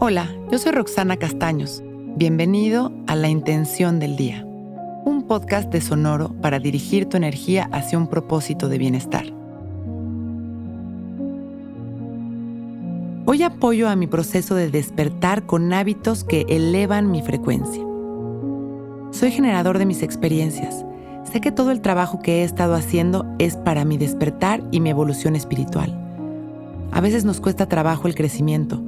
Hola, yo soy Roxana Castaños. Bienvenido a La Intención del Día, un podcast de Sonoro para dirigir tu energía hacia un propósito de bienestar. Hoy apoyo a mi proceso de despertar con hábitos que elevan mi frecuencia. Soy generador de mis experiencias. Sé que todo el trabajo que he estado haciendo es para mi despertar y mi evolución espiritual. A veces nos cuesta trabajo el crecimiento,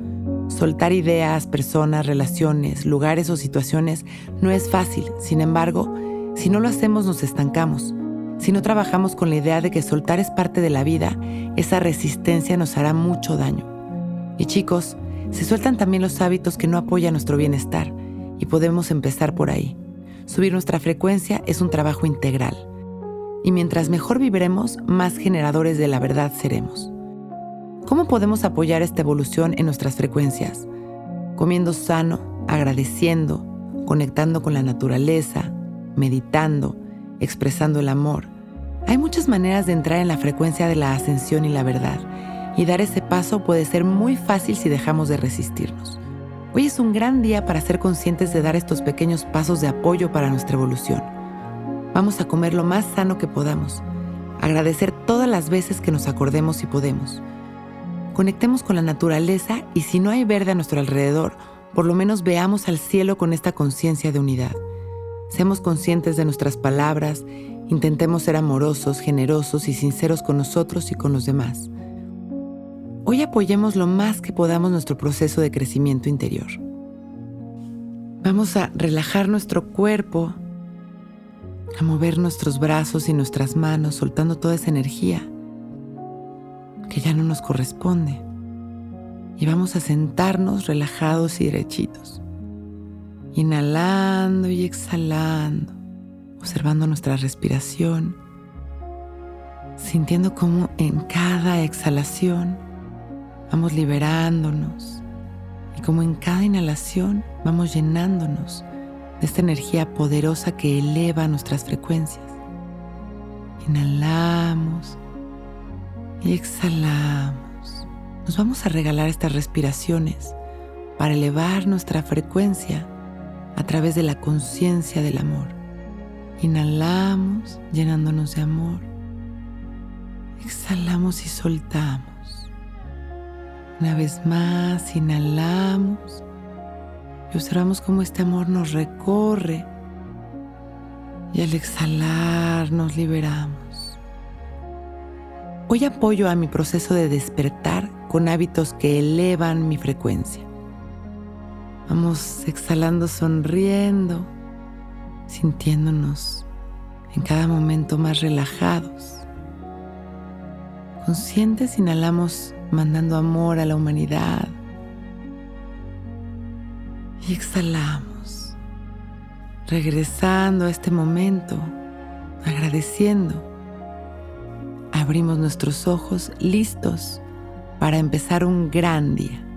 Soltar ideas, personas, relaciones, lugares o situaciones no es fácil. Sin embargo, si no lo hacemos nos estancamos. Si no trabajamos con la idea de que soltar es parte de la vida, esa resistencia nos hará mucho daño. Y chicos, se sueltan también los hábitos que no apoyan nuestro bienestar y podemos empezar por ahí. Subir nuestra frecuencia es un trabajo integral. Y mientras mejor viviremos, más generadores de la verdad seremos. ¿Cómo podemos apoyar esta evolución en nuestras frecuencias? Comiendo sano, agradeciendo, conectando con la naturaleza, meditando, expresando el amor. Hay muchas maneras de entrar en la frecuencia de la ascensión y la verdad, y dar ese paso puede ser muy fácil si dejamos de resistirnos. Hoy es un gran día para ser conscientes de dar estos pequeños pasos de apoyo para nuestra evolución. Vamos a comer lo más sano que podamos, agradecer todas las veces que nos acordemos y podemos Conectemos con la naturaleza y si no hay verde a nuestro alrededor, por lo menos veamos al cielo con esta conciencia de unidad. Seamos conscientes de nuestras palabras, intentemos ser amorosos, generosos y sinceros con nosotros y con los demás. Hoy apoyemos lo más que podamos nuestro proceso de crecimiento interior. Vamos a relajar nuestro cuerpo, a mover nuestros brazos y nuestras manos, soltando toda esa energía que ya no nos corresponde. Y vamos a sentarnos relajados y derechitos. Inhalando y exhalando, observando nuestra respiración, sintiendo cómo en cada exhalación vamos liberándonos y como en cada inhalación vamos llenándonos de esta energía poderosa que eleva nuestras frecuencias. Inhalamos y exhalamos. Nos vamos a regalar estas respiraciones para elevar nuestra frecuencia a través de la conciencia del amor. Inhalamos llenándonos de amor. Exhalamos y soltamos. Una vez más, inhalamos y observamos cómo este amor nos recorre y al exhalar nos liberamos. Hoy apoyo a mi proceso de despertar con hábitos que elevan mi frecuencia. Vamos exhalando sonriendo, sintiéndonos en cada momento más relajados. Conscientes inhalamos mandando amor a la humanidad. Y exhalamos, regresando a este momento, agradeciendo abrimos nuestros ojos listos para empezar un gran día.